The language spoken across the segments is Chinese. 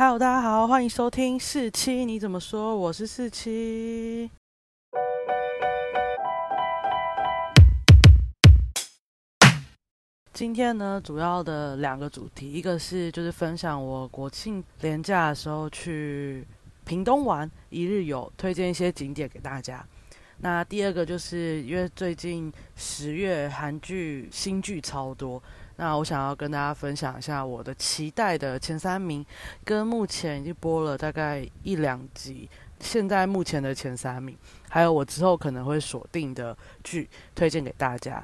Hello，大家好，欢迎收听四七，你怎么说？我是四七。今天呢，主要的两个主题，一个是就是分享我国庆连假的时候去屏东玩一日游，推荐一些景点给大家。那第二个就是因为最近十月韩剧新剧超多，那我想要跟大家分享一下我的期待的前三名，跟目前已经播了大概一两集，现在目前的前三名，还有我之后可能会锁定的剧，推荐给大家。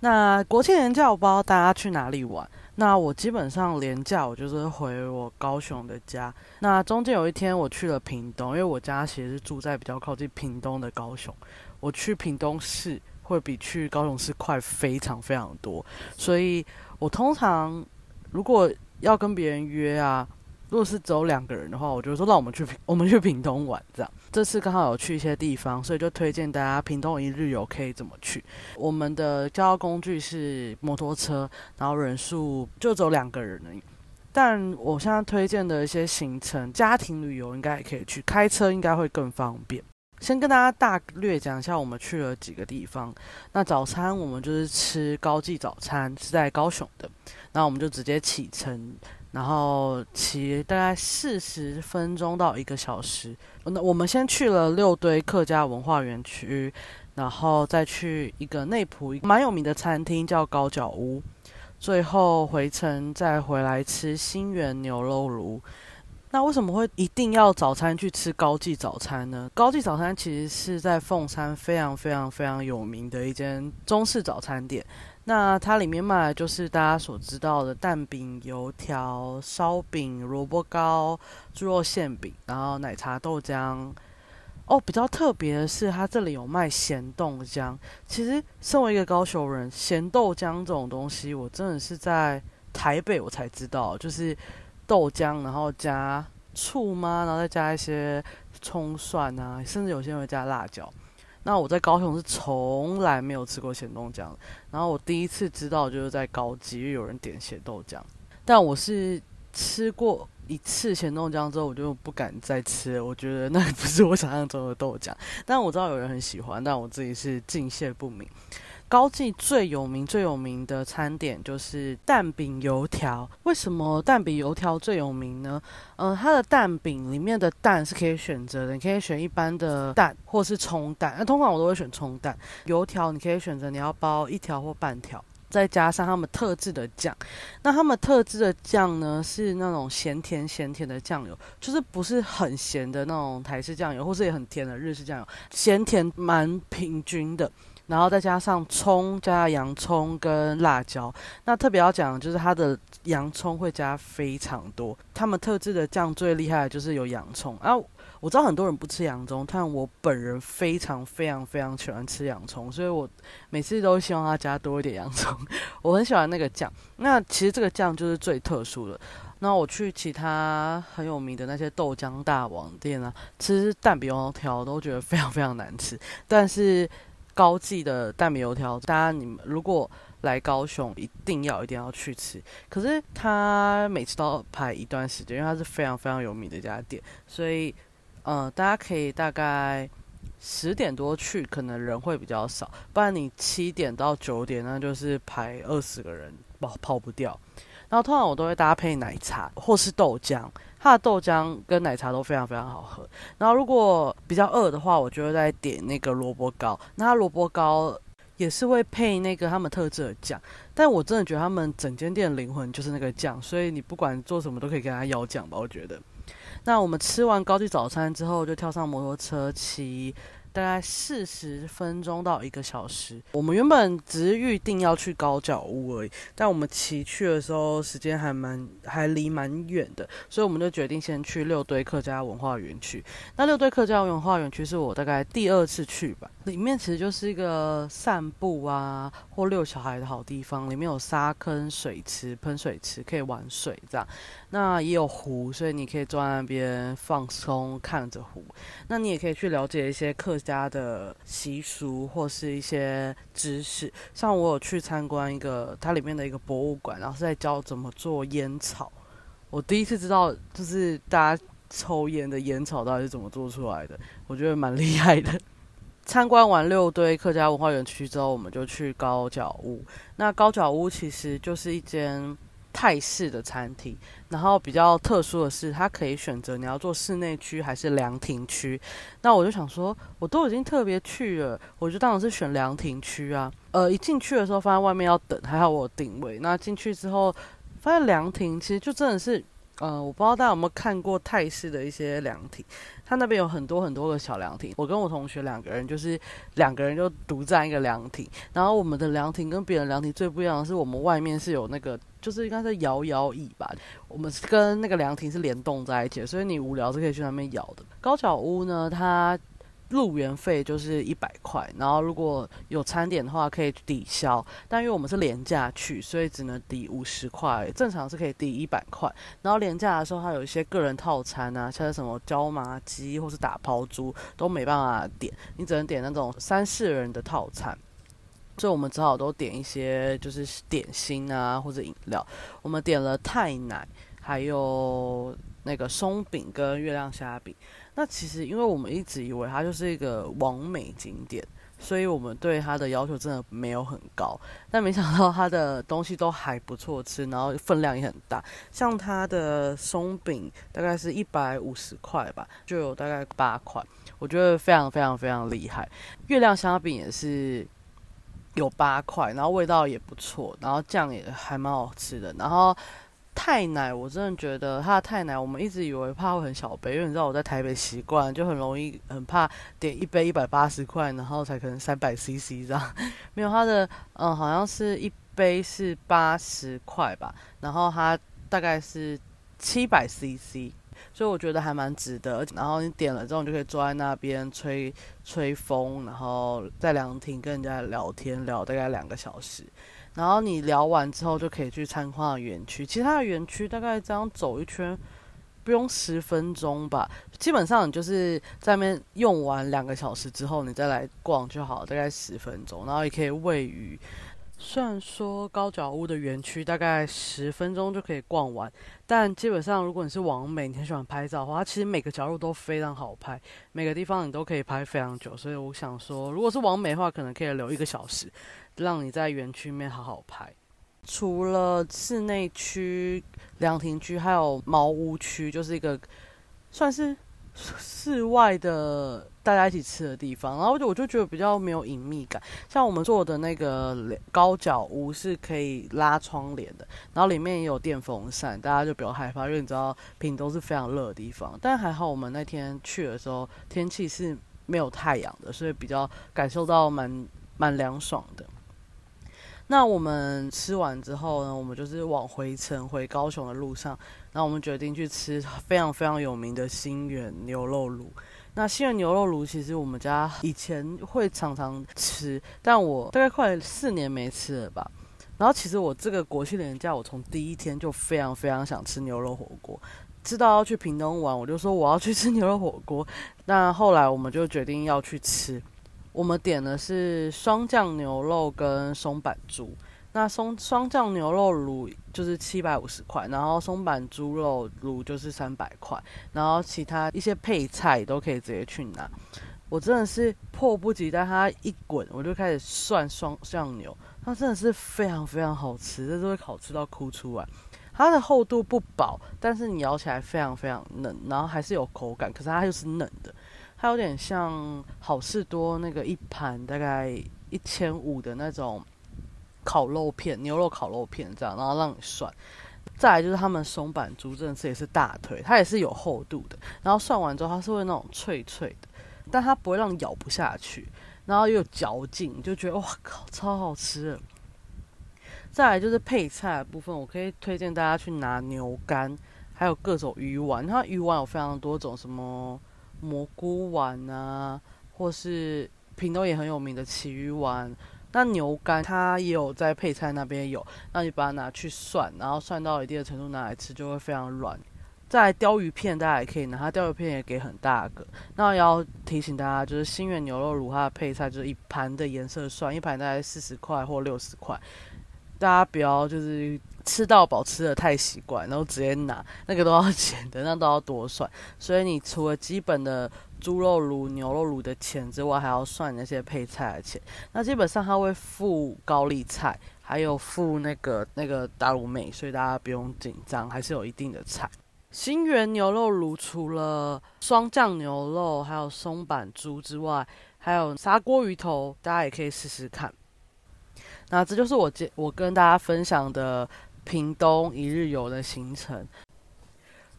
那国庆连假我不知道大家去哪里玩。那我基本上连假我就是回我高雄的家。那中间有一天我去了屏东，因为我家其实是住在比较靠近屏东的高雄。我去屏东市会比去高雄市快非常非常多，所以我通常如果要跟别人约啊。如果是只有两个人的话，我就说让我们去我们去屏东玩这样。这次刚好有去一些地方，所以就推荐大家屏东一日游可以怎么去。我们的交通工具是摩托车，然后人数就只有两个人而已。但我现在推荐的一些行程，家庭旅游应该也可以去，开车应该会更方便。先跟大家大略讲一下我们去了几个地方。那早餐我们就是吃高记早餐，是在高雄的。那我们就直接启程。然后骑大概四十分钟到一个小时。那我们先去了六堆客家文化园区，然后再去一个内埔蛮有名的餐厅叫高脚屋。最后回程再回来吃新源牛肉炉。那为什么会一定要早餐去吃高记早餐呢？高记早餐其实是在凤山非常非常非常有名的一间中式早餐店。那它里面卖的就是大家所知道的蛋饼、油条、烧饼、萝卜糕、猪肉馅饼，然后奶茶豆浆。哦，比较特别的是，它这里有卖咸豆浆。其实，身为一个高雄人，咸豆浆这种东西，我真的是在台北我才知道，就是豆浆，然后加醋吗？然后再加一些葱蒜啊，甚至有些人会加辣椒。那我在高雄是从来没有吃过咸豆浆，然后我第一次知道就是在高级，因为有人点咸豆浆。但我是吃过一次咸豆浆之后，我就不敢再吃。我觉得那不是我想象中的豆浆，但我知道有人很喜欢，但我自己是敬谢不明。高记最有名、最有名的餐点就是蛋饼油条。为什么蛋饼油条最有名呢？呃，它的蛋饼里面的蛋是可以选择的，你可以选一般的蛋，或是葱蛋。那通常我都会选葱蛋。油条你可以选择你要包一条或半条，再加上他们特制的酱。那他们特制的酱呢，是那种咸甜咸甜的酱油，就是不是很咸的那种台式酱油，或是也很甜的日式酱油，咸甜蛮平均的。然后再加上葱，加洋葱跟辣椒。那特别要讲的，就是它的洋葱会加非常多。他们特制的酱最厉害的就是有洋葱啊！我知道很多人不吃洋葱，但我本人非常非常非常喜欢吃洋葱，所以我每次都希望它加多一点洋葱。我很喜欢那个酱。那其实这个酱就是最特殊的。那我去其他很有名的那些豆浆大王店啊，吃蛋饼油条都觉得非常非常难吃，但是。高记的蛋米油条，大家你们如果来高雄，一定要一定要去吃。可是他每次都要排一段时间，因为它是非常非常有名的一家店，所以嗯，大家可以大概十点多去，可能人会比较少。不然你七点到九点，那就是排二十个人跑跑不掉。然后通常我都会搭配奶茶或是豆浆。它的豆浆跟奶茶都非常非常好喝。然后如果比较饿的话，我就会再点那个萝卜糕。那萝卜糕也是会配那个他们特制的酱。但我真的觉得他们整间店的灵魂就是那个酱，所以你不管做什么都可以跟他要酱吧。我觉得。那我们吃完高级早餐之后，就跳上摩托车骑。大概四十分钟到一个小时。我们原本只是预定要去高脚屋而已，但我们骑去的时候时间还蛮还离蛮远的，所以我们就决定先去六堆客家文化园区。那六堆客家文化园区是我大概第二次去吧，里面其实就是一个散步啊或遛小孩的好地方。里面有沙坑、水池、喷水池，可以玩水这样。那也有湖，所以你可以坐在那边放松，看着湖。那你也可以去了解一些客家的习俗或是一些知识。像我有去参观一个它里面的一个博物馆，然后是在教怎么做烟草。我第一次知道，就是大家抽烟的烟草到底是怎么做出来的，我觉得蛮厉害的。参观完六堆客家文化园区之后，我们就去高脚屋。那高脚屋其实就是一间泰式的餐厅，然后比较特殊的是，它可以选择你要做室内区还是凉亭区。那我就想说，我都已经特别去了，我就当然是选凉亭区啊。呃，一进去的时候发现外面要等，还好我有定位。那进去之后发现凉亭其实就真的是。嗯，我不知道大家有没有看过泰式的一些凉亭，它那边有很多很多个小凉亭。我跟我同学两个人，就是两个人就独占一个凉亭。然后我们的凉亭跟别人凉亭最不一样的是，我们外面是有那个，就是应该是摇摇椅吧。我们跟那个凉亭是联动在一起，所以你无聊是可以去那边摇的。高脚屋呢，它。入园费就是一百块，然后如果有餐点的话可以抵消，但因为我们是廉价去，所以只能抵五十块，正常是可以抵一百块。然后廉价的时候，它有一些个人套餐啊，像什么椒麻鸡或是打抛猪都没办法点，你只能点那种三四人的套餐，所以我们只好都点一些就是点心啊或者饮料。我们点了泰奶，还有那个松饼跟月亮虾饼。那其实，因为我们一直以为它就是一个完美景点，所以我们对它的要求真的没有很高。但没想到它的东西都还不错吃，然后分量也很大。像它的松饼大概是一百五十块吧，就有大概八块，我觉得非常非常非常厉害。月亮虾饼也是有八块，然后味道也不错，然后酱也还蛮好吃的，然后。太奶，我真的觉得它的太奶，我们一直以为怕会很小杯，因为你知道我在台北习惯，就很容易很怕点一杯一百八十块，然后才可能三百 CC 这样。没有它的，嗯，好像是一杯是八十块吧，然后它大概是七百 CC，所以我觉得还蛮值得。然后你点了之后，你就可以坐在那边吹吹风，然后在凉亭跟人家聊天，聊大概两个小时。然后你聊完之后就可以去参观园区，其他的园区大概这样走一圈，不用十分钟吧。基本上你就是在那边用完两个小时之后，你再来逛就好，大概十分钟。然后也可以喂鱼。虽然说高脚屋的园区大概十分钟就可以逛完，但基本上如果你是网美，你很喜欢拍照的话，其实每个角落都非常好拍，每个地方你都可以拍非常久。所以我想说，如果是网美的话，可能可以留一个小时。让你在园区面好好拍。除了室内区、凉亭区，还有茅屋区，就是一个算是室外的大家一起吃的地方。然后我就我就觉得比较没有隐秘感。像我们做的那个高脚屋是可以拉窗帘的，然后里面也有电风扇，大家就不要害怕，因为你知道屏东是非常热的地方。但还好我们那天去的时候天气是没有太阳的，所以比较感受到蛮蛮凉爽的。那我们吃完之后呢，我们就是往回程回高雄的路上，那我们决定去吃非常非常有名的新源牛肉炉。那新源牛肉炉其实我们家以前会常常吃，但我大概快四年没吃了吧。然后其实我这个国庆年假，我从第一天就非常非常想吃牛肉火锅，知道要去屏东玩，我就说我要去吃牛肉火锅。那后来我们就决定要去吃。我们点的是双酱牛肉跟松板猪，那松双酱牛肉卤就是七百五十块，然后松板猪肉卤就是三百块，然后其他一些配菜都可以直接去拿。我真的是迫不及待，它一滚我就开始涮双酱牛，它真的是非常非常好吃，这是会好吃到哭出来。它的厚度不薄，但是你咬起来非常非常嫩，然后还是有口感，可是它又是嫩的。它有点像好事多那个一盘大概一千五的那种烤肉片，牛肉烤肉片这样，然后让你涮。再来就是他们松板猪，真的是也是大腿，它也是有厚度的。然后涮完之后，它是会那种脆脆的，但它不会让你咬不下去，然后又有嚼劲，就觉得哇靠，超好吃。再来就是配菜的部分，我可以推荐大家去拿牛肝，还有各种鱼丸。它鱼丸有非常多种，什么。蘑菇丸啊，或是屏东也很有名的旗鱼丸，那牛肝它也有在配菜那边有，那你把它拿去涮，然后涮到一定的程度拿来吃就会非常软。再鲷鱼片大家也可以拿，它鲷鱼片也给很大个。那要提醒大家，就是新源牛肉卤它的配菜就是一盘的颜色算，一盘大概四十块或六十块。大家不要就是吃到饱吃的太习惯，然后直接拿那个都要钱的，那都要多算。所以你除了基本的猪肉卤、牛肉卤的钱之外，还要算那些配菜的钱。那基本上他会付高丽菜，还有付那个那个大卤妹，所以大家不用紧张，还是有一定的菜。新源牛肉卤除了双酱牛肉，还有松板猪之外，还有砂锅鱼头，大家也可以试试看。那这就是我接我跟大家分享的屏东一日游的行程，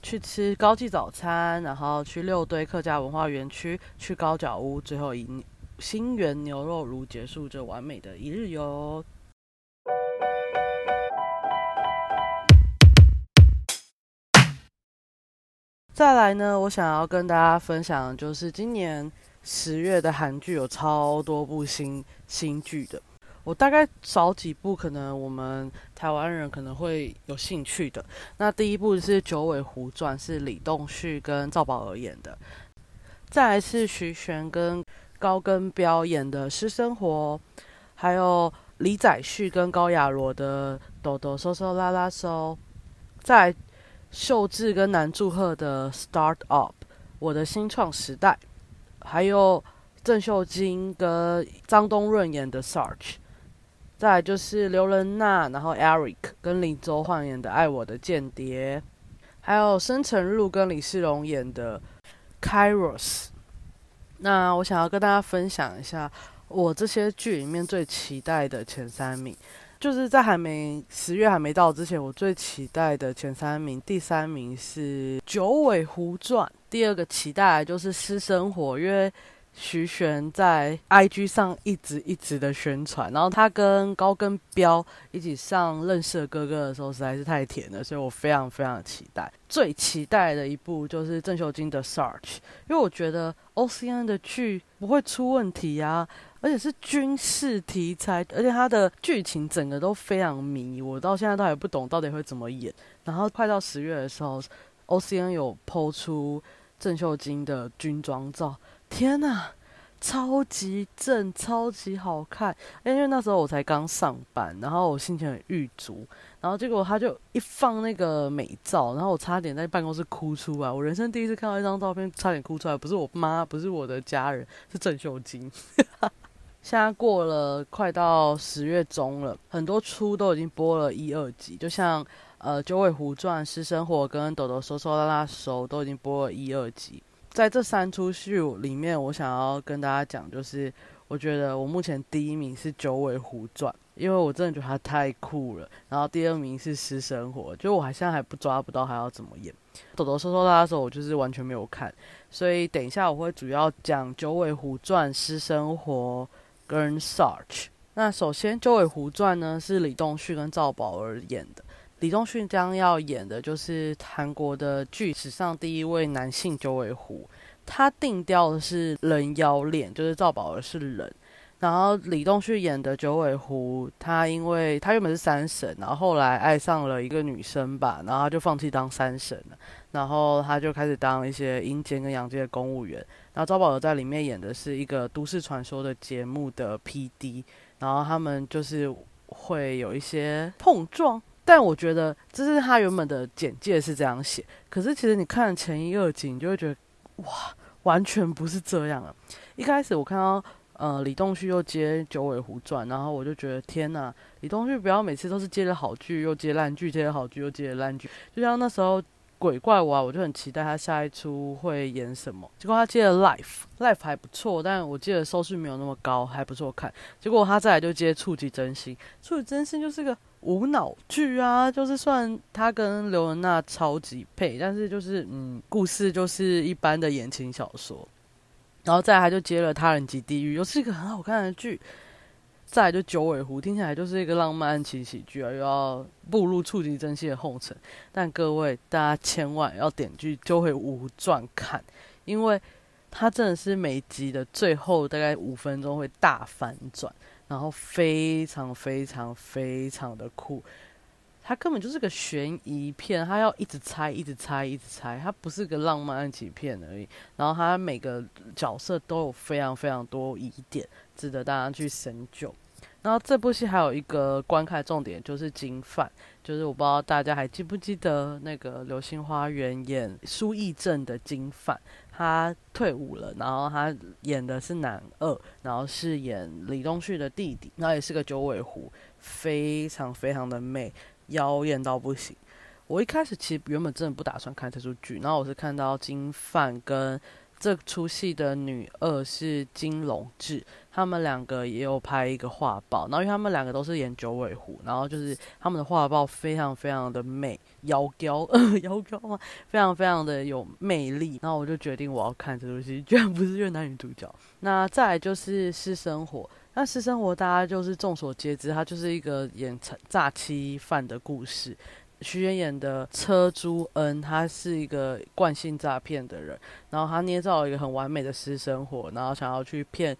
去吃高记早餐，然后去六堆客家文化园区，去高脚屋，最后以新源牛肉炉结束这完美的一日游。再来呢，我想要跟大家分享，就是今年十月的韩剧有超多部新新剧的。我大概找几部可能我们台湾人可能会有兴趣的。那第一部是《九尾狐传》，是李栋旭跟赵宝儿演的。再来是徐玄跟高根彪演的《私生活》，还有李宰旭跟高雅罗的《抖抖收收拉拉收》。再来秀智跟南柱赫的《Start Up》，我的新创时代，还有郑秀晶跟张东润演的《Search》，再来就是刘仁娜，然后 Eric 跟林周焕演的《爱我的间谍》，还有申成禄跟李世荣演的《Kairos》。那我想要跟大家分享一下我这些剧里面最期待的前三名。就是在还没十月还没到之前，我最期待的前三名，第三名是《九尾狐传》，第二个期待就是《私生活》，因为徐玄在 IG 上一直一直的宣传，然后他跟高跟彪一起上《认识的哥哥》的时候实在是太甜了，所以我非常非常期待。最期待的一部就是郑秀晶的《Search》，因为我觉得 OCN 的剧不会出问题啊。而且是军事题材，而且它的剧情整个都非常迷，我到现在都还不懂到底会怎么演。然后快到十月的时候，OCN 有抛出郑秀晶的军装照，天呐，超级正，超级好看！因为那时候我才刚上班，然后我心情很郁卒，然后结果他就一放那个美照，然后我差点在办公室哭出来。我人生第一次看到一张照片，差点哭出来，不是我妈，不是我的家人，是郑秀晶。现在过了快到十月中了，很多出都已经播了一二集，就像呃《九尾狐传》《私生活》跟《抖抖收收拉拉收》都已经播了一二集。在这三出戏里面，我想要跟大家讲，就是我觉得我目前第一名是《九尾狐传》，因为我真的觉得它太酷了。然后第二名是《私生活》，就我还现在还不抓不到还要怎么演。《抖抖收收拉拉收》我就是完全没有看，所以等一下我会主要讲《九尾狐传》《私生活》。跟 Search，那首先《九尾狐传》呢是李栋旭跟赵宝儿演的。李栋旭将要演的就是韩国的剧史上第一位男性九尾狐，他定调的是人妖恋，就是赵宝儿是人。然后李栋旭演的九尾狐，他因为他原本是三神，然后后来爱上了一个女生吧，然后他就放弃当三神了，然后他就开始当一些阴间跟阳间的公务员。然后赵宝儿在里面演的是一个都市传说的节目的 P.D.，然后他们就是会有一些碰撞，但我觉得这是他原本的简介是这样写，可是其实你看前一二集，你就会觉得哇，完全不是这样啊！一开始我看到。呃，李栋旭又接《九尾狐传》，然后我就觉得天呐，李栋旭不要每次都是接了好剧又接烂剧，接了好剧又接了烂剧。就像那时候《鬼怪娃》，我就很期待他下一出会演什么。结果他接了《Life》，Life 还不错，但我记得收视没有那么高，还不错看。结果他再来就接《触及真心》，《触及真心》就是个无脑剧啊，就是算他跟刘文娜超级配，但是就是嗯，故事就是一般的言情小说。然后再来就接了《他人及地狱》，又是一个很好看的剧。再来就《九尾狐》，听起来就是一个浪漫情喜剧啊，又要步入触及真心的后尘。但各位大家千万要点剧《九尾狐传》看，因为它真的是每集的最后大概五分钟会大反转，然后非常非常非常的酷。它根本就是个悬疑片，它要一直猜，一直猜，一直猜，它不是个浪漫爱情片而已。然后它每个角色都有非常非常多疑点，值得大家去深究。然后这部戏还有一个观看重点就是金范，就是我不知道大家还记不记得那个《流星花园》演苏义正的金范，他退伍了，然后他演的是男二，然后是演李东旭的弟弟，然后也是个九尾狐，非常非常的美，妖艳到不行。我一开始其实原本真的不打算看这出剧，然后我是看到金范跟这出戏的女二是金龙志，他们两个也有拍一个画报，然后因为他们两个都是演九尾狐，然后就是他们的画报非常非常的美，妖娇，妖娇吗？非常非常的有魅力，然后我就决定我要看这出戏，居然不是越南女主角。那再来就是私生活，那私生活大家就是众所皆知，它就是一个演诈欺犯的故事。徐媛演的车朱恩，他是一个惯性诈骗的人，然后他捏造了一个很完美的私生活，然后想要去骗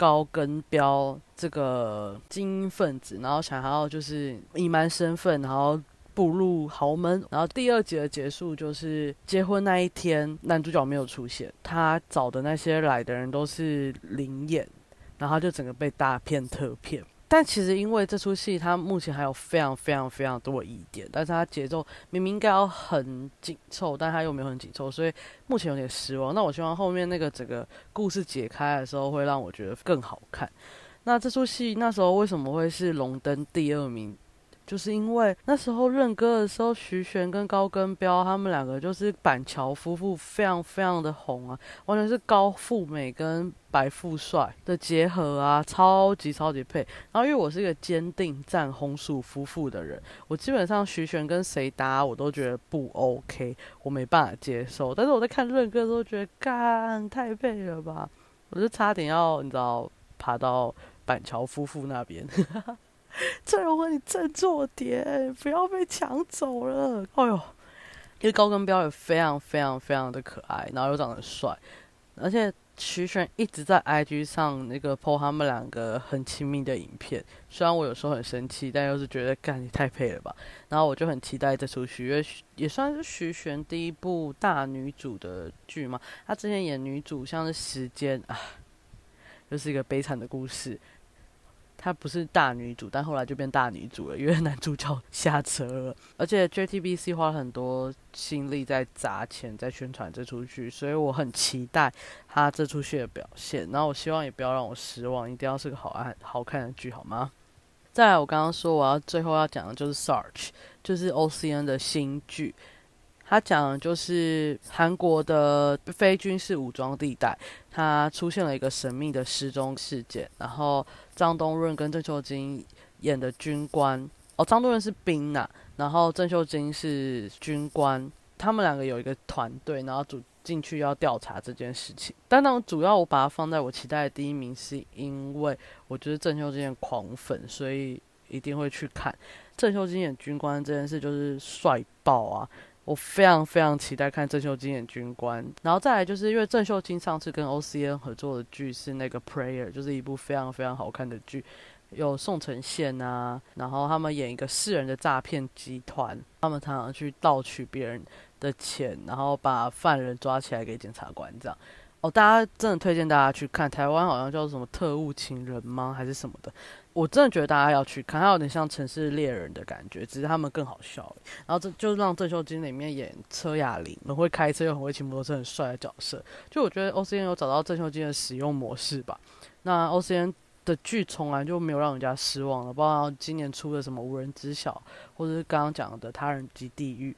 高跟标这个精英分子，然后想要就是隐瞒身份，然后步入豪门。然后第二集的结束就是结婚那一天，男主角没有出现，他找的那些来的人都是灵眼，然后他就整个被大骗特骗。但其实，因为这出戏它目前还有非常非常非常多疑点，但是它节奏明明应该要很紧凑，但它又没有很紧凑，所以目前有点失望。那我希望后面那个整个故事解开的时候，会让我觉得更好看。那这出戏那时候为什么会是龙灯第二名？就是因为那时候认歌的时候，徐玄跟高根彪他们两个就是板桥夫妇，非常非常的红啊，完全是高富美跟白富帅的结合啊，超级超级配。然后因为我是一个坚定赞红薯夫妇的人，我基本上徐玄跟谁搭我都觉得不 OK，我没办法接受。但是我在看认歌的时候觉得，干太配了吧，我就差点要你知道爬到板桥夫妇那边。郑容和，你振作点，不要被抢走了。哎呦，因为高跟标也非常非常非常的可爱，然后又长得帅，而且徐玄一直在 IG 上那个 po 他们两个很亲密的影片。虽然我有时候很生气，但又是觉得干你太配了吧。然后我就很期待这出戏，因为也算是徐玄第一部大女主的剧嘛。她之前演女主像是《时间》啊，又是一个悲惨的故事。她不是大女主，但后来就变大女主了，因为男主角下车了。而且 JTBC 花了很多心力在砸钱在宣传这出剧，所以我很期待他这出戏的表现。然后我希望也不要让我失望，一定要是个好看好看的剧，好吗？再来，我刚刚说我要最后要讲的就是 Search，就是 OCN 的新剧。他讲的就是韩国的非军事武装地带，它出现了一个神秘的失踪事件。然后张东润跟郑秀晶演的军官，哦，张东润是兵呐，然后郑秀晶是军官，他们两个有一个团队，然后主进去要调查这件事情。但那主要我把它放在我期待的第一名，是因为我觉得郑秀晶狂粉，所以一定会去看郑秀晶演军官这件事，就是帅爆啊！我非常非常期待看郑秀晶演军官，然后再来就是因为郑秀晶上次跟 OCN 合作的剧是那个 Prayer，就是一部非常非常好看的剧，有宋承宪啊，然后他们演一个世人的诈骗集团，他们常常去盗取别人的钱，然后把犯人抓起来给检察官这样。哦，大家真的推荐大家去看，台湾好像叫什么特务情人吗，还是什么的？我真的觉得大家要去看，它有点像城市猎人的感觉，只是他们更好笑。然后这就让郑秀晶里面演车雅玲，很会开车又很会骑摩托车，很帅的角色。就我觉得 O C N 有找到郑秀晶的使用模式吧。那 O C N 的剧从来就没有让人家失望了，包括今年出的什么无人知晓，或者是刚刚讲的他人及地狱。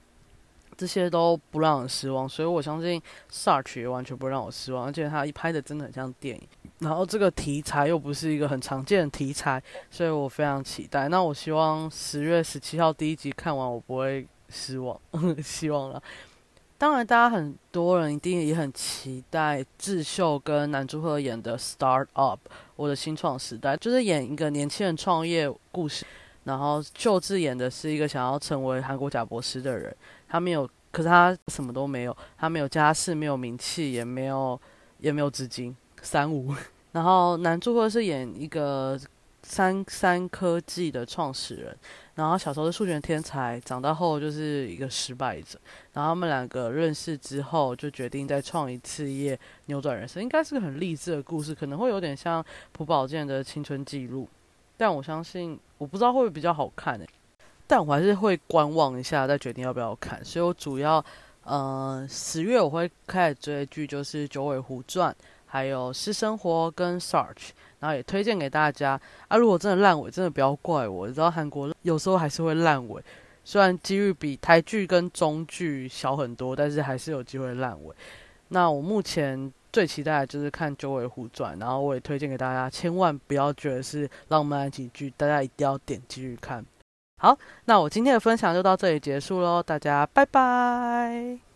这些都不让人失望，所以我相信 Search 也完全不让我失望，而且他一拍的真的很像电影。然后这个题材又不是一个很常见的题材，所以我非常期待。那我希望十月十七号第一集看完我不会失望，希望了。当然，大家很多人一定也很期待智秀跟男主赫演的 Start Up，我的新创时代，就是演一个年轻人创业故事。然后秀智演的是一个想要成为韩国贾博士的人。他没有，可是他什么都没有，他没有家世，没有名气，也没有，也没有资金，三无。然后男主角是演一个三三科技的创始人，然后小时候是数学天才，长大后就是一个失败者。然后他们两个认识之后，就决定再创一次业，扭转人生，应该是个很励志的故事，可能会有点像朴宝剑的青春记录。但我相信我不知道会不会比较好看诶，但我还是会观望一下再决定要不要看。所以我主要呃十月我会开始追剧，就是《九尾狐传》。还有《私生活》跟《Search》，然后也推荐给大家啊。如果真的烂尾，真的不要怪我。你知道韩国有时候还是会烂尾，虽然几率比台剧跟中剧小很多，但是还是有机会烂尾。那我目前最期待的就是看《九尾狐传》，然后我也推荐给大家，千万不要觉得是浪漫爱情剧，大家一定要点进去看。好，那我今天的分享就到这里结束喽，大家拜拜。